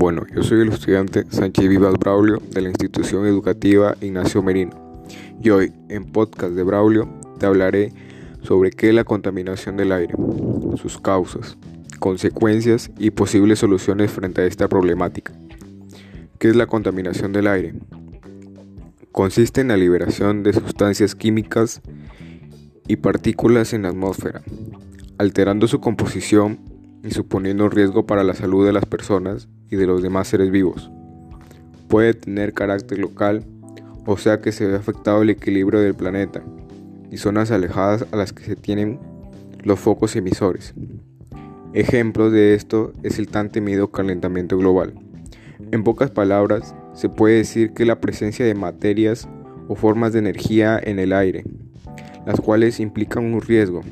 Bueno, yo soy el estudiante Sánchez Vivas Braulio de la institución educativa Ignacio Merino y hoy en podcast de Braulio te hablaré sobre qué es la contaminación del aire, sus causas, consecuencias y posibles soluciones frente a esta problemática. ¿Qué es la contaminación del aire? Consiste en la liberación de sustancias químicas y partículas en la atmósfera, alterando su composición y suponiendo un riesgo para la salud de las personas y de los demás seres vivos. Puede tener carácter local, o sea que se ve afectado el equilibrio del planeta y zonas alejadas a las que se tienen los focos emisores. Ejemplos de esto es el tan temido calentamiento global. En pocas palabras, se puede decir que la presencia de materias o formas de energía en el aire, las cuales implican un riesgo,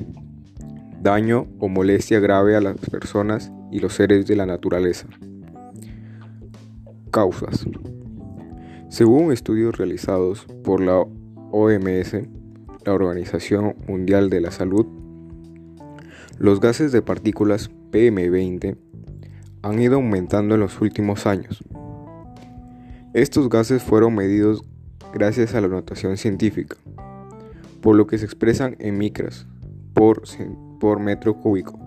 daño o molestia grave a las personas y los seres de la naturaleza. Causas. Según estudios realizados por la OMS, la Organización Mundial de la Salud, los gases de partículas PM20 han ido aumentando en los últimos años. Estos gases fueron medidos gracias a la notación científica, por lo que se expresan en micras por, por metro cúbico.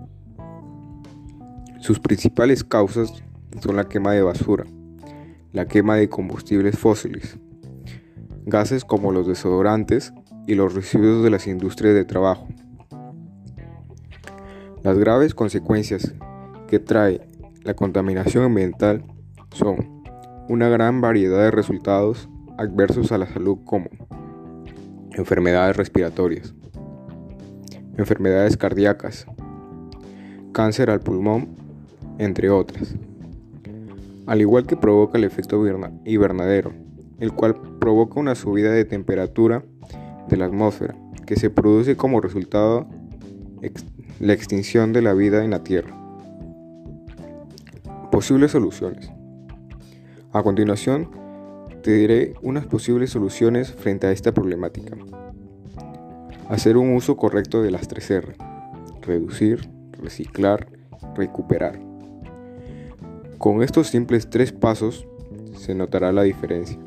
Sus principales causas son la quema de basura, la quema de combustibles fósiles, gases como los desodorantes y los residuos de las industrias de trabajo. Las graves consecuencias que trae la contaminación ambiental son una gran variedad de resultados adversos a la salud como enfermedades respiratorias, enfermedades cardíacas, cáncer al pulmón, entre otras. Al igual que provoca el efecto invernadero, el cual provoca una subida de temperatura de la atmósfera, que se produce como resultado la extinción de la vida en la Tierra. Posibles soluciones. A continuación, te diré unas posibles soluciones frente a esta problemática. Hacer un uso correcto de las 3R. Reducir, reciclar, recuperar. Con estos simples tres pasos se notará la diferencia.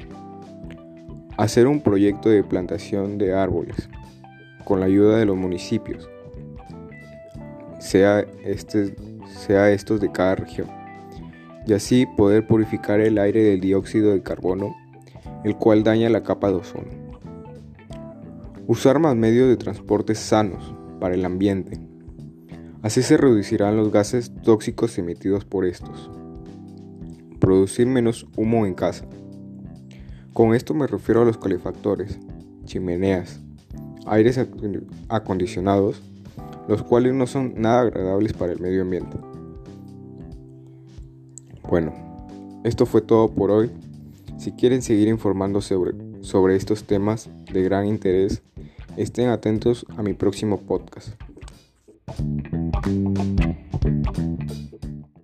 Hacer un proyecto de plantación de árboles con la ayuda de los municipios, sea, este, sea estos de cada región, y así poder purificar el aire del dióxido de carbono, el cual daña la capa de ozono. Usar más medios de transporte sanos para el ambiente. Así se reducirán los gases tóxicos emitidos por estos. Menos humo en casa. Con esto me refiero a los calefactores, chimeneas, aires acondicionados, los cuales no son nada agradables para el medio ambiente. Bueno, esto fue todo por hoy. Si quieren seguir informando sobre, sobre estos temas de gran interés, Estén atentos a mi próximo podcast.